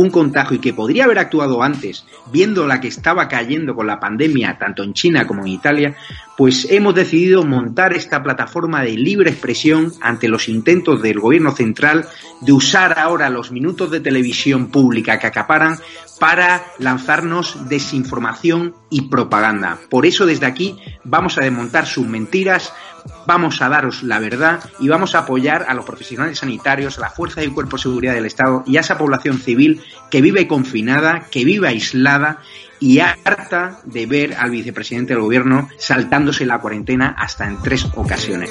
un contagio y que podría haber actuado antes, viendo la que estaba cayendo con la pandemia tanto en China como en Italia, pues hemos decidido montar esta plataforma de libre expresión ante los intentos del gobierno central de usar ahora los minutos de televisión pública que acaparan para lanzarnos desinformación y propaganda. Por eso desde aquí vamos a desmontar sus mentiras, vamos a daros la verdad y vamos a apoyar a los profesionales sanitarios, a la fuerza y cuerpo de seguridad del Estado y a esa población civil que vive confinada, que vive aislada y harta de ver al vicepresidente del gobierno saltándose la cuarentena hasta en tres ocasiones.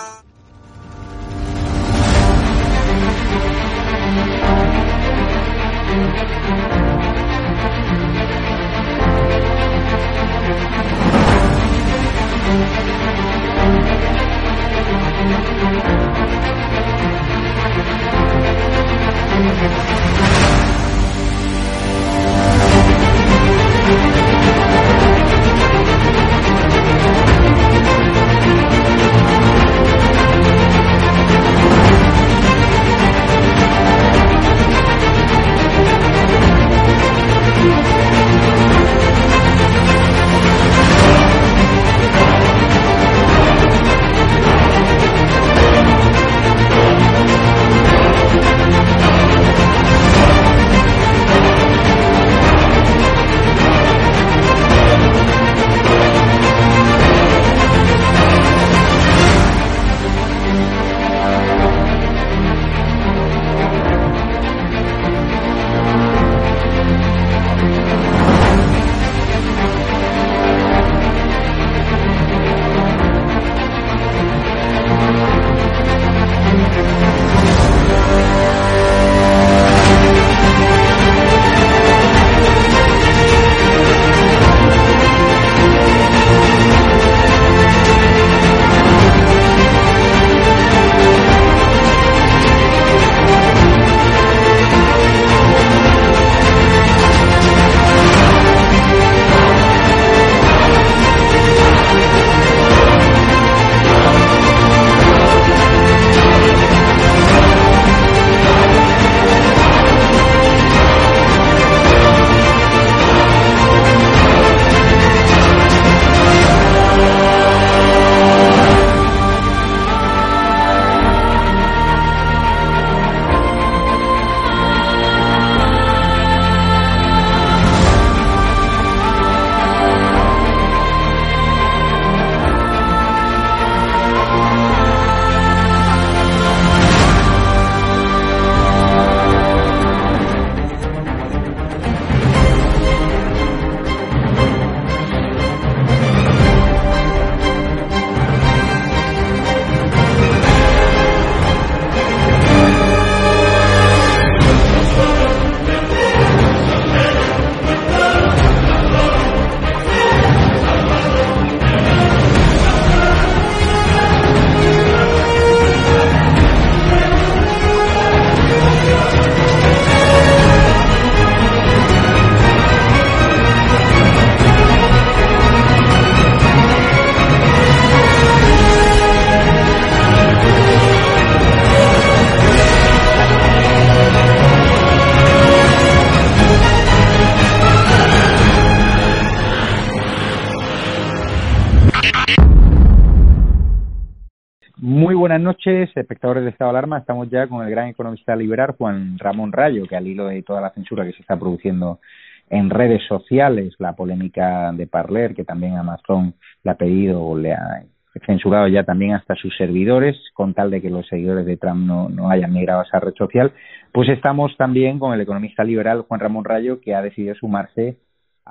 Buenas noches, espectadores de Estado de Alarma. Estamos ya con el gran economista liberal Juan Ramón Rayo, que al hilo de toda la censura que se está produciendo en redes sociales, la polémica de Parler, que también Amazon le ha pedido o le ha censurado ya también hasta sus servidores, con tal de que los seguidores de Trump no, no hayan migrado a esa red social, pues estamos también con el economista liberal Juan Ramón Rayo, que ha decidido sumarse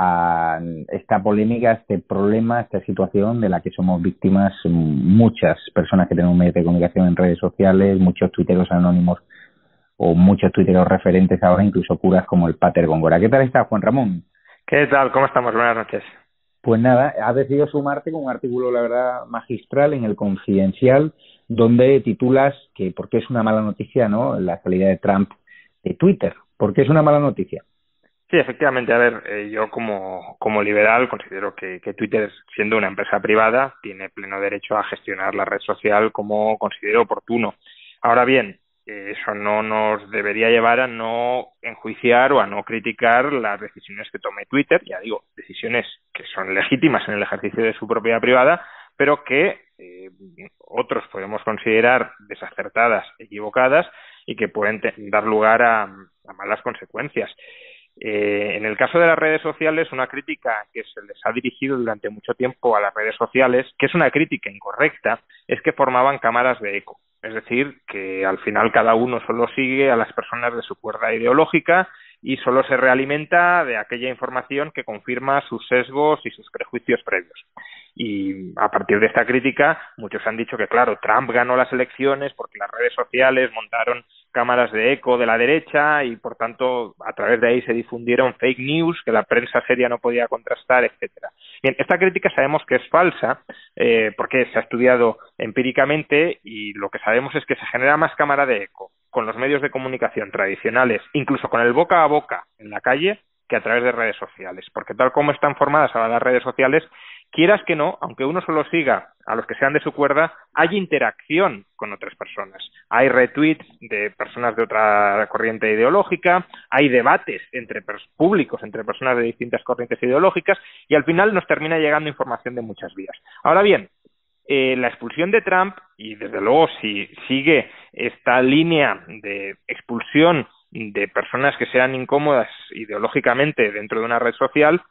a esta polémica, este problema, esta situación de la que somos víctimas muchas personas que tenemos medios de comunicación en redes sociales, muchos tuiteros anónimos o muchos tuiteros referentes ahora, incluso curas como el Pater Góngora. ¿Qué tal está, Juan Ramón? ¿Qué tal? ¿Cómo estamos? Buenas noches. Pues nada, has decidido sumarte con un artículo, la verdad, magistral en el Confidencial, donde titulas que por qué es una mala noticia, ¿no? La salida de Trump de Twitter. ¿Por qué es una mala noticia? Sí, efectivamente. A ver, eh, yo como, como liberal considero que, Twitter, siendo una empresa privada, tiene pleno derecho a gestionar la red social como considere oportuno. Ahora bien, eh, eso no nos debería llevar a no enjuiciar o a no criticar las decisiones que tome Twitter, ya digo, decisiones que son legítimas en el ejercicio de su propiedad privada, pero que eh, otros podemos considerar desacertadas, equivocadas y que pueden dar lugar a malas consecuencias. Eh, en el caso de las redes sociales, una crítica que se les ha dirigido durante mucho tiempo a las redes sociales, que es una crítica incorrecta, es que formaban cámaras de eco. Es decir, que al final cada uno solo sigue a las personas de su cuerda ideológica y solo se realimenta de aquella información que confirma sus sesgos y sus prejuicios previos. Y a partir de esta crítica, muchos han dicho que, claro, Trump ganó las elecciones porque las redes sociales montaron cámaras de eco de la derecha y por tanto a través de ahí se difundieron fake news que la prensa seria no podía contrastar, etcétera. Bien, esta crítica sabemos que es falsa eh, porque se ha estudiado empíricamente y lo que sabemos es que se genera más cámara de eco con los medios de comunicación tradicionales, incluso con el boca a boca en la calle, que a través de redes sociales, porque tal como están formadas ahora las redes sociales, quieras que no, aunque uno solo siga a los que sean de su cuerda, hay interacción con otras personas. Hay retweets de personas de otra corriente ideológica, hay debates entre públicos, entre personas de distintas corrientes ideológicas, y al final nos termina llegando información de muchas vías. Ahora bien, eh, la expulsión de Trump, y desde luego si sigue esta línea de expulsión de personas que sean incómodas ideológicamente dentro de una red social,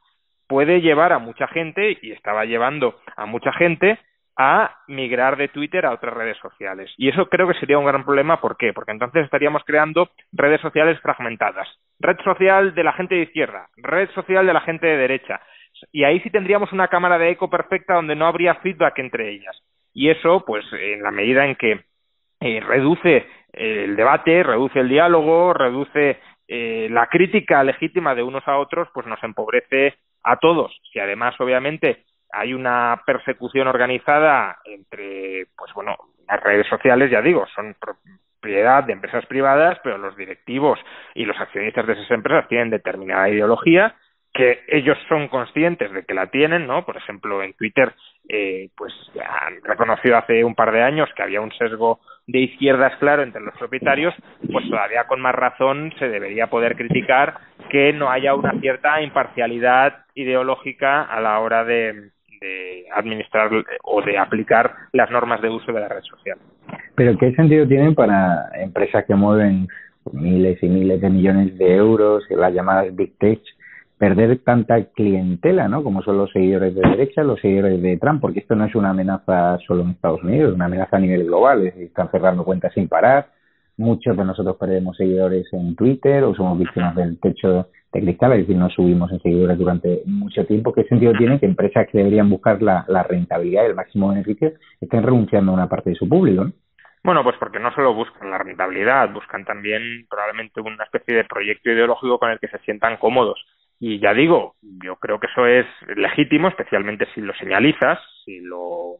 puede llevar a mucha gente, y estaba llevando a mucha gente, a migrar de Twitter a otras redes sociales. Y eso creo que sería un gran problema. ¿Por qué? Porque entonces estaríamos creando redes sociales fragmentadas. Red social de la gente de izquierda, red social de la gente de derecha. Y ahí sí tendríamos una cámara de eco perfecta donde no habría feedback entre ellas. Y eso, pues, en la medida en que eh, reduce el debate, reduce el diálogo, reduce eh, la crítica legítima de unos a otros, pues nos empobrece a todos. Si además, obviamente, hay una persecución organizada entre, pues bueno, las redes sociales, ya digo, son propiedad de empresas privadas, pero los directivos y los accionistas de esas empresas tienen determinada ideología que ellos son conscientes de que la tienen, ¿no? Por ejemplo, en Twitter, eh, pues han reconocido hace un par de años que había un sesgo de izquierdas claro entre los propietarios, pues todavía con más razón se debería poder criticar que no haya una cierta imparcialidad ideológica a la hora de, de administrar o de aplicar las normas de uso de la red social. Pero ¿qué sentido tienen para empresas que mueven miles y miles de millones de euros, las llamadas Big Tech, perder tanta clientela, ¿no? Como son los seguidores de derecha, los seguidores de Trump, porque esto no es una amenaza solo en Estados Unidos, es una amenaza a nivel global, es están cerrando cuentas sin parar, muchos de nosotros perdemos seguidores en Twitter o somos víctimas del techo de cristal, es decir, no subimos en seguidores durante mucho tiempo. ¿Qué sentido tiene que empresas que deberían buscar la, rentabilidad y el máximo beneficio estén renunciando a una parte de su público? Bueno, pues porque no solo buscan la rentabilidad, buscan también probablemente una especie de proyecto ideológico con el que se sientan cómodos. Y ya digo, yo creo que eso es legítimo, especialmente si lo señalizas, si lo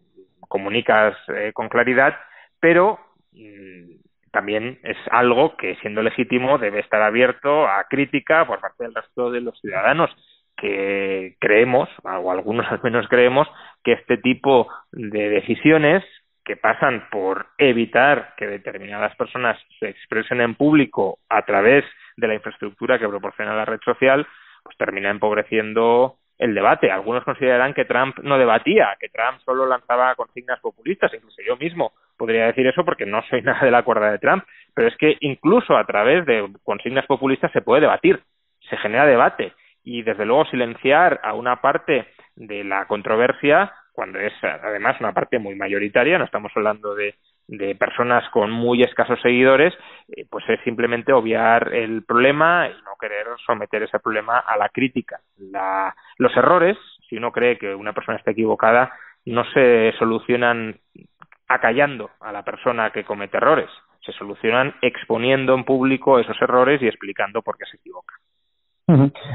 comunicas eh, con claridad, pero mm, también es algo que, siendo legítimo, debe estar abierto a crítica por parte del resto de los ciudadanos que creemos, o algunos al menos creemos, que este tipo de decisiones que pasan por evitar que determinadas personas se expresen en público a través de la infraestructura que proporciona la red social, pues termina empobreciendo el debate. Algunos consideran que Trump no debatía, que Trump solo lanzaba consignas populistas, incluso yo mismo podría decir eso porque no soy nada de la cuerda de Trump, pero es que incluso a través de consignas populistas se puede debatir, se genera debate y desde luego silenciar a una parte de la controversia cuando es además una parte muy mayoritaria, no estamos hablando de, de personas con muy escasos seguidores, eh, pues es simplemente obviar el problema y no querer someter ese problema a la crítica. La, los errores, si uno cree que una persona está equivocada, no se solucionan acallando a la persona que comete errores, se solucionan exponiendo en público esos errores y explicando por qué se equivoca.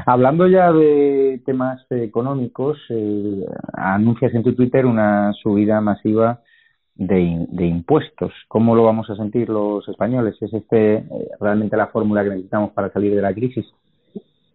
Hablando ya de temas económicos, eh, anuncias en tu Twitter una subida masiva de, de, impuestos. ¿Cómo lo vamos a sentir los españoles? ¿Es este eh, realmente la fórmula que necesitamos para salir de la crisis?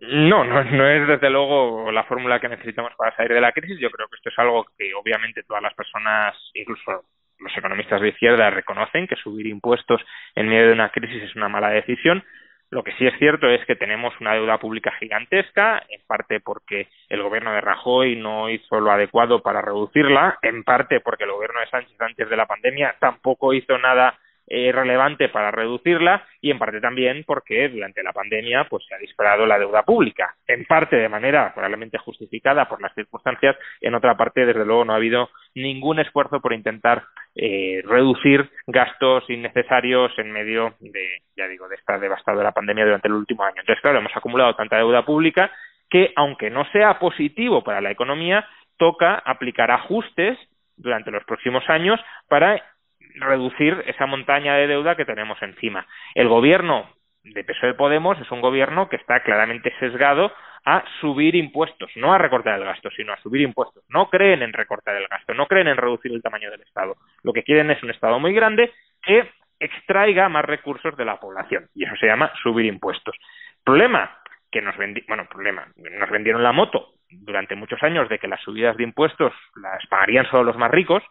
No, no, no es desde luego la fórmula que necesitamos para salir de la crisis. Yo creo que esto es algo que obviamente todas las personas, incluso los economistas de izquierda, reconocen que subir impuestos en medio de una crisis es una mala decisión. Lo que sí es cierto es que tenemos una deuda pública gigantesca, en parte porque el gobierno de Rajoy no hizo lo adecuado para reducirla, en parte porque el gobierno de Sánchez antes de la pandemia tampoco hizo nada eh, relevante para reducirla y en parte también porque durante la pandemia pues se ha disparado la deuda pública en parte de manera probablemente justificada por las circunstancias en otra parte desde luego no ha habido ningún esfuerzo por intentar eh, reducir gastos innecesarios en medio de ya digo de esta devastadora pandemia durante el último año. Entonces claro hemos acumulado tanta deuda pública que aunque no sea positivo para la economía toca aplicar ajustes durante los próximos años para reducir esa montaña de deuda que tenemos encima. El gobierno de PSOE Podemos es un gobierno que está claramente sesgado a subir impuestos, no a recortar el gasto, sino a subir impuestos. No creen en recortar el gasto, no creen en reducir el tamaño del Estado. Lo que quieren es un Estado muy grande que extraiga más recursos de la población y eso se llama subir impuestos. Problema que nos bueno, problema, nos vendieron la moto durante muchos años de que las subidas de impuestos las pagarían solo los más ricos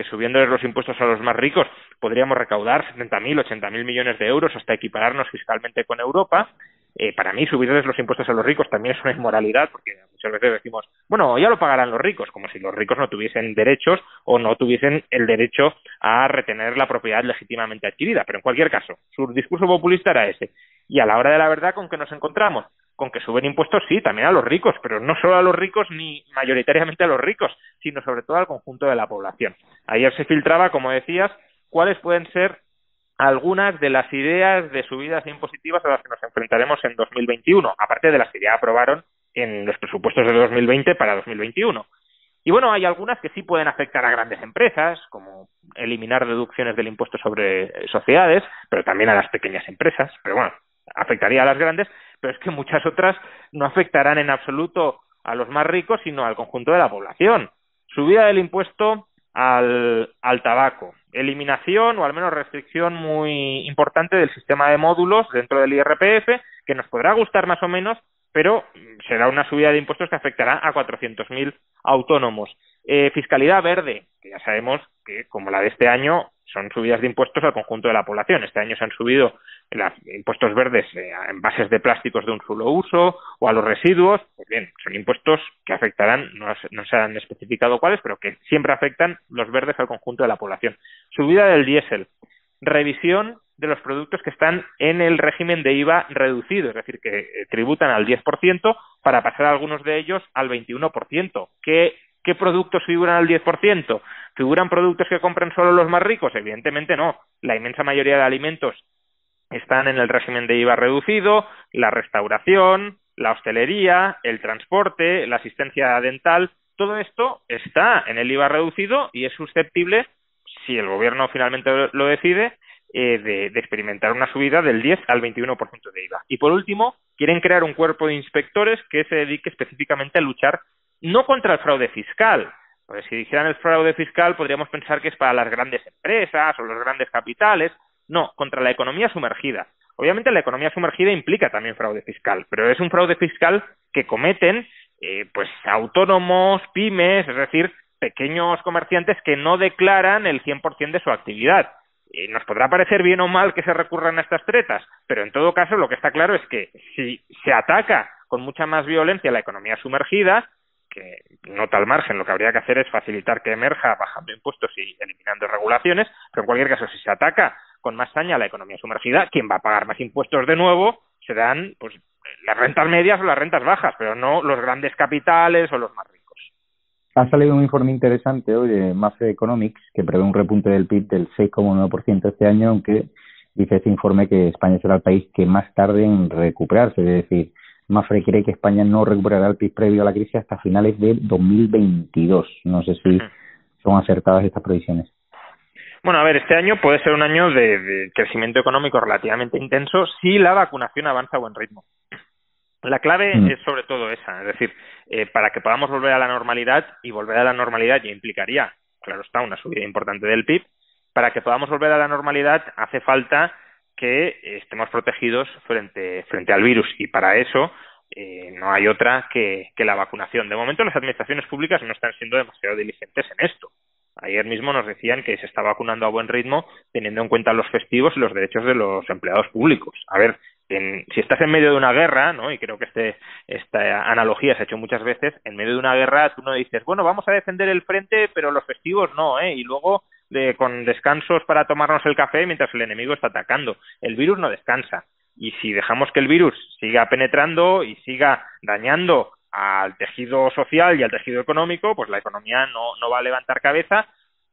que subiéndoles los impuestos a los más ricos podríamos recaudar 70.000, 80.000 millones de euros hasta equipararnos fiscalmente con Europa. Eh, para mí, subirles los impuestos a los ricos también es una inmoralidad, porque muchas veces decimos, bueno, ya lo pagarán los ricos, como si los ricos no tuviesen derechos o no tuviesen el derecho a retener la propiedad legítimamente adquirida. Pero en cualquier caso, su discurso populista era ese. Y a la hora de la verdad, ¿con qué nos encontramos? con que suben impuestos, sí, también a los ricos, pero no solo a los ricos ni mayoritariamente a los ricos, sino sobre todo al conjunto de la población. Ayer se filtraba, como decías, cuáles pueden ser algunas de las ideas de subidas impositivas a las que nos enfrentaremos en 2021, aparte de las que ya aprobaron en los presupuestos de 2020 para 2021. Y bueno, hay algunas que sí pueden afectar a grandes empresas, como eliminar deducciones del impuesto sobre sociedades, pero también a las pequeñas empresas. Pero bueno, afectaría a las grandes, pero es que muchas otras no afectarán en absoluto a los más ricos, sino al conjunto de la población. Subida del impuesto al, al tabaco, eliminación o al menos restricción muy importante del sistema de módulos dentro del IRPF, que nos podrá gustar más o menos, pero será una subida de impuestos que afectará a 400.000 autónomos. Eh, fiscalidad verde, que ya sabemos que, como la de este año, son subidas de impuestos al conjunto de la población. Este año se han subido los impuestos verdes eh, en bases de plásticos de un solo uso o a los residuos. Pues bien, son impuestos que afectarán, no, no se han especificado cuáles, pero que siempre afectan los verdes al conjunto de la población. Subida del diésel. Revisión de los productos que están en el régimen de IVA reducido, es decir, que eh, tributan al 10% para pasar algunos de ellos al 21%. ¿Qué, qué productos figuran al 10%? ¿Figuran productos que compran solo los más ricos? Evidentemente no. La inmensa mayoría de alimentos están en el régimen de IVA reducido, la restauración, la hostelería, el transporte, la asistencia dental, todo esto está en el IVA reducido y es susceptible, si el gobierno finalmente lo decide, eh, de, de, experimentar una subida del 10 al 21% de IVA. Y por último, quieren crear un cuerpo de inspectores que se dedique específicamente a luchar no contra el fraude fiscal, porque si dijeran el fraude fiscal podríamos pensar que es para las grandes empresas o los grandes capitales. No, contra la economía sumergida. Obviamente la economía sumergida implica también fraude fiscal, pero es un fraude fiscal que cometen eh, pues autónomos, pymes, es decir, pequeños comerciantes que no declaran el 100% de su actividad. Eh, nos podrá parecer bien o mal que se recurran a estas tretas, pero en todo caso lo que está claro es que si se ataca con mucha más violencia la economía sumergida, que no tal margen, lo que habría que hacer es facilitar que emerja bajando impuestos y eliminando regulaciones, pero en cualquier caso, si se ataca con más saña la economía sumergida, quien va a pagar más impuestos de nuevo serán pues las rentas medias o las rentas bajas, pero no los grandes capitales o los más ricos. Ha salido un informe interesante hoy de Mafre Economics que prevé un repunte del PIB del 6,9% este año, aunque dice este informe que España será el país que más tarde en recuperarse, es decir, Mafre cree que España no recuperará el PIB previo a la crisis hasta finales de 2022. No sé si son acertadas estas previsiones. Bueno, a ver, este año puede ser un año de, crecimiento económico relativamente intenso si la vacunación avanza a buen ritmo. La clave mm. es sobre todo esa, es decir, eh, para que podamos volver a la normalidad y volver a la normalidad ya implicaría, claro está, una subida importante del PIB. Para que podamos volver a la normalidad hace falta que estemos protegidos frente, frente al virus y para eso eh, no hay otra que, que la vacunación. De momento las administraciones públicas no están siendo demasiado diligentes en esto. Ayer mismo nos decían que se está vacunando a buen ritmo teniendo en cuenta los festivos y los derechos de los empleados públicos. A ver, si estás en medio de una guerra, ¿no? Y creo que este, esta analogía se ha hecho muchas veces, en medio de una guerra tú no dices, bueno, vamos a defender el frente, pero los festivos no, ¿eh? Y luego de, con descansos para tomarnos el café mientras el enemigo está atacando. El virus no descansa. Y si dejamos que el virus siga penetrando y siga dañando al tejido social y al tejido económico, pues la economía no, no va a levantar cabeza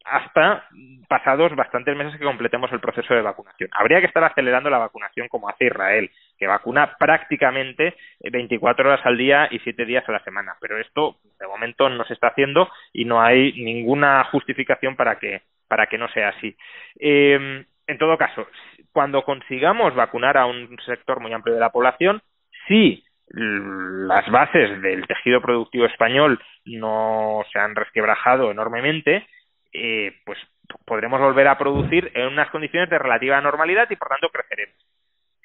hasta pasados bastantes meses que completemos el proceso de vacunación. Habría que estar acelerando la vacunación como hace Israel, que vacuna prácticamente 24 horas al día y 7 días a la semana. Pero esto, de momento, no se está haciendo y no hay ninguna justificación para que, para que no sea así. Eh, en todo caso, cuando consigamos vacunar a un sector muy amplio de la población, sí las bases del tejido productivo español no se han resquebrajado enormemente, eh, pues podremos volver a producir en unas condiciones de relativa normalidad y por tanto creceremos.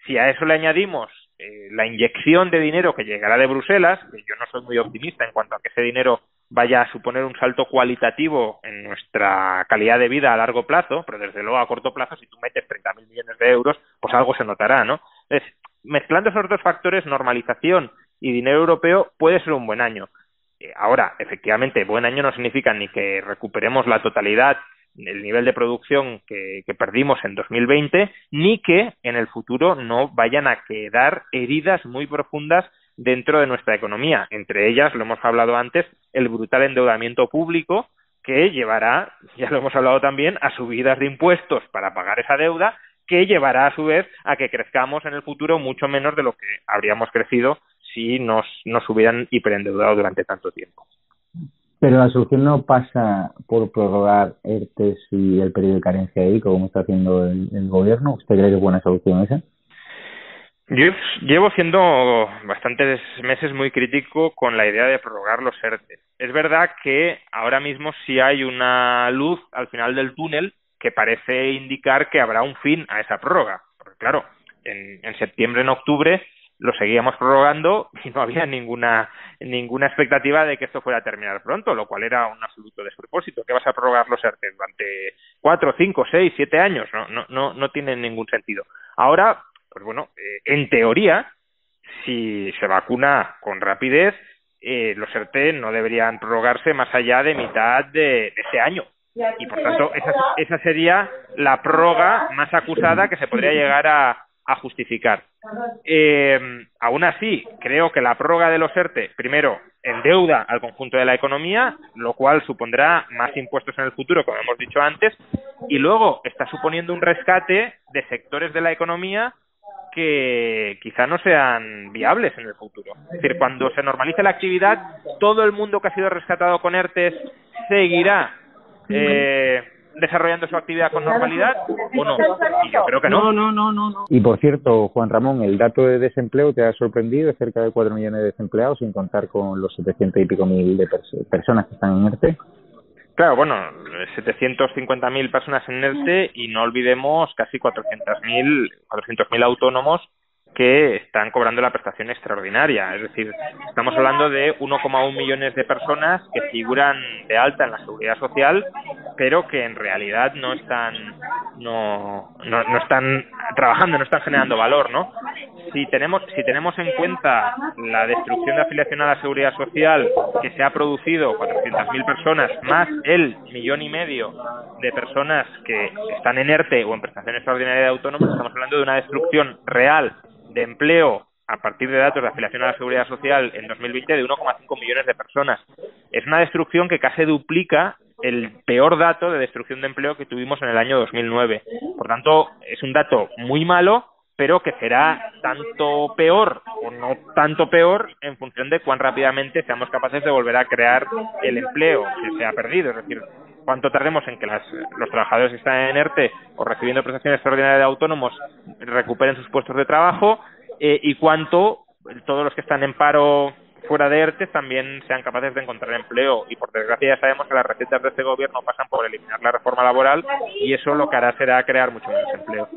Si a eso le añadimos eh, la inyección de dinero que llegará de Bruselas, que yo no soy muy optimista en cuanto a que ese dinero vaya a suponer un salto cualitativo en nuestra calidad de vida a largo plazo, pero desde luego a corto plazo, si tú metes 30.000 millones de euros, pues algo se notará, ¿no? Entonces, mezclando esos dos factores, normalización y dinero europeo, puede ser un buen año. Eh, ahora, efectivamente, buen año no significa ni que recuperemos la totalidad el nivel de producción que, que, perdimos en 2020, ni que en el futuro no vayan a quedar heridas muy profundas dentro de nuestra economía. Entre ellas, lo hemos hablado antes, el brutal endeudamiento público que llevará, ya lo hemos hablado también, a subidas de impuestos para pagar esa deuda que llevará a su vez a que crezcamos en el futuro mucho menos de lo que habríamos crecido si nos, nos hubieran hiperendeudado durante tanto tiempo. Pero la solución no pasa por prorrogar ERTES y el periodo de carencia ahí, como está haciendo el, gobierno. ¿Usted cree que es buena solución esa? Yo llevo siendo bastantes meses muy crítico con la idea de prorrogar los ERTE. Es verdad que ahora mismo sí hay una luz al final del túnel que parece indicar que habrá un fin a esa prórroga. Porque claro, en, en septiembre, en octubre, lo seguíamos prorrogando y no había ninguna ninguna expectativa de que esto fuera a terminar pronto, lo cual era un absoluto despropósito. ¿Qué vas a prorrogar los ERTE durante cuatro, cinco, seis, siete años? No, no, no, no tiene ningún sentido. Ahora, pues bueno, eh, en teoría, si se vacuna con rapidez, eh, los ERTE no deberían prorrogarse más allá de mitad de, de ese año. Y por tanto, esa, esa sería la prórroga más acusada que se podría llegar a, a justificar. Eh, aún así, creo que la prórroga de los ERTE, primero, endeuda al conjunto de la economía, lo cual supondrá más impuestos en el futuro, como hemos dicho antes, y luego está suponiendo un rescate de sectores de la economía que quizá no sean viables en el futuro. Es decir, cuando se normalice la actividad, todo el mundo que ha sido rescatado con ERTES seguirá eh, desarrollando su actividad con normalidad o no? Y yo creo que no. No, no, no, no. Y por cierto, Juan Ramón, el dato de desempleo te ha sorprendido, cerca de 4 millones de desempleados, sin contar con los 700 y pico mil de personas que están en ERTE. Claro, bueno, 750.000 personas en ERTE y no olvidemos casi 400.000 400.000 autónomos que están cobrando la prestación extraordinaria. Es decir, estamos hablando de 1,1 millones de personas que figuran de alta en la seguridad social, pero que en realidad no están no, no, no están trabajando, no están generando valor, ¿no? si tenemos, si tenemos en cuenta la destrucción de afiliación a la seguridad social que se ha producido 400.000 personas, más el millón y medio de personas que están en ERTE o en prestación extraordinaria de autónomos, estamos hablando de una destrucción real de empleo a partir de datos de afiliación a la seguridad social en 2020 de 1,5 millones de personas. Es una destrucción que casi duplica el peor dato de destrucción de empleo que tuvimos en el año 2009. Por tanto, es un dato muy malo, pero que será tanto peor o no tanto peor en función de cuán rápidamente seamos capaces de volver a crear el empleo que se ha perdido. Es decir, cuánto tardemos en que las, los trabajadores que están en ERTE o recibiendo prestaciones extraordinarias de autónomos recuperen sus puestos de trabajo eh, y cuánto todos los que están en paro fuera de ERTE también sean capaces de encontrar empleo. Y por desgracia ya sabemos que las recetas de este gobierno pasan por eliminar la reforma laboral y eso lo que hará será crear mucho menos empleo.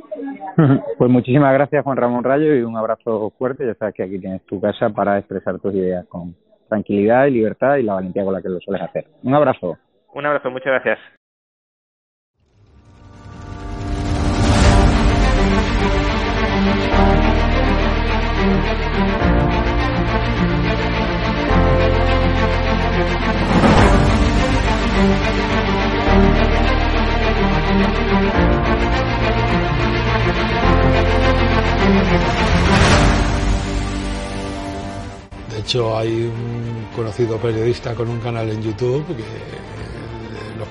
Pues muchísimas gracias Juan Ramón Rayo y un abrazo fuerte. Ya sabes que aquí tienes tu casa para expresar tus ideas con tranquilidad y libertad y la valentía con la que lo sueles hacer. Un abrazo. Un abrazo, muchas gracias. De hecho, hay un conocido periodista con un canal en YouTube que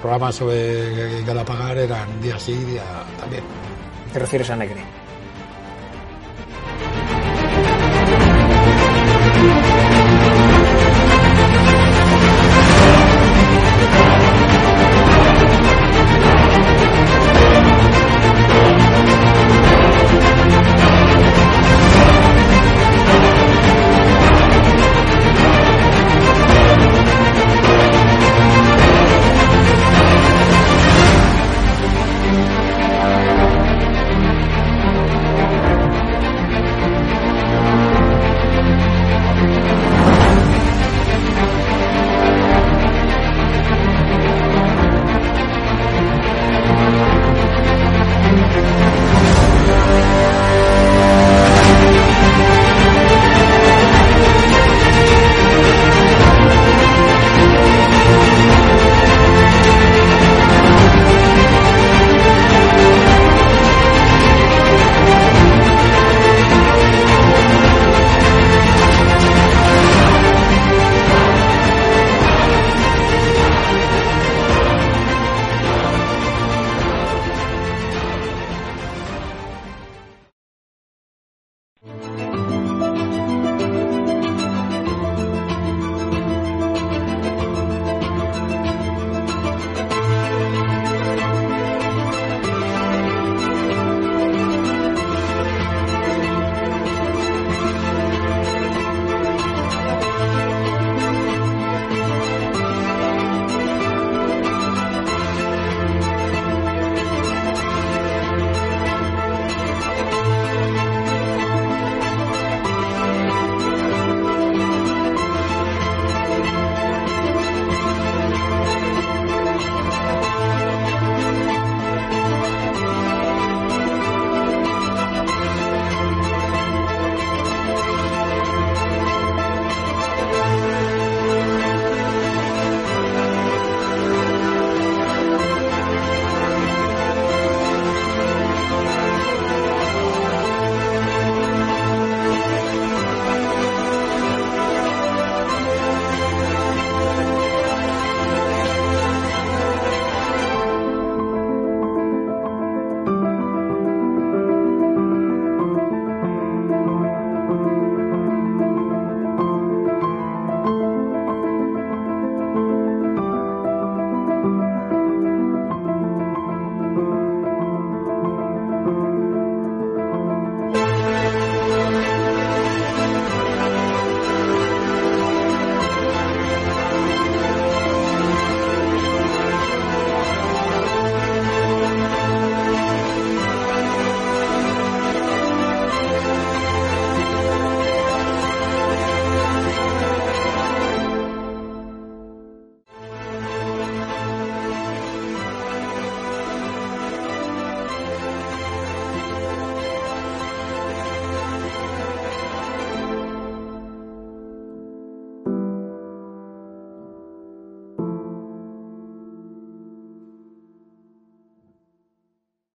programas sobre Galapagar eran día sí, día también. ¿Te refieres a Negre?